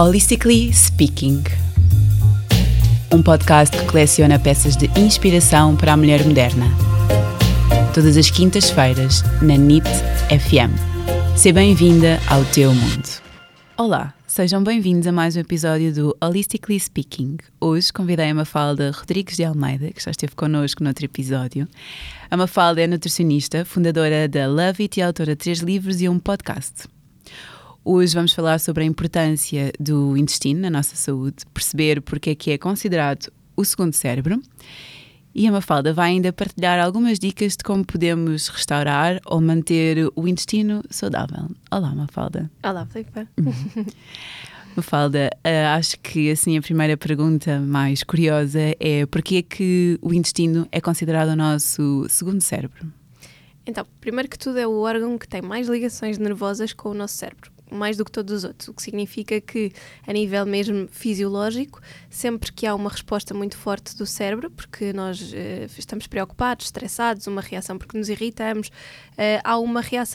Holistically Speaking um podcast que coleciona peças de inspiração para a mulher moderna. Todas as quintas-feiras, na NIT FM. Seja bem-vinda ao teu mundo. Olá, sejam bem-vindos a mais um episódio do Holistically Speaking. Hoje convidei a Mafalda Rodrigues de Almeida, que já esteve connosco noutro episódio. A Mafalda é nutricionista, fundadora da Love It e autora de três livros e um podcast. Hoje vamos falar sobre a importância do intestino na nossa saúde, perceber porque é que é considerado o segundo cérebro. E a Mafalda vai ainda partilhar algumas dicas de como podemos restaurar ou manter o intestino saudável. Olá, Mafalda. Olá, Filipe. Mafalda, uh, acho que assim a primeira pergunta mais curiosa é porquê é que o intestino é considerado o nosso segundo cérebro? Então, primeiro que tudo é o órgão que tem mais ligações nervosas com o nosso cérebro mais do que todos os outros, o que significa que, a nível mesmo fisiológico, sempre que há uma resposta muito forte do cérebro, porque nós uh, estamos preocupados, estressados, uma reação porque nos irritamos, uh, há uma reação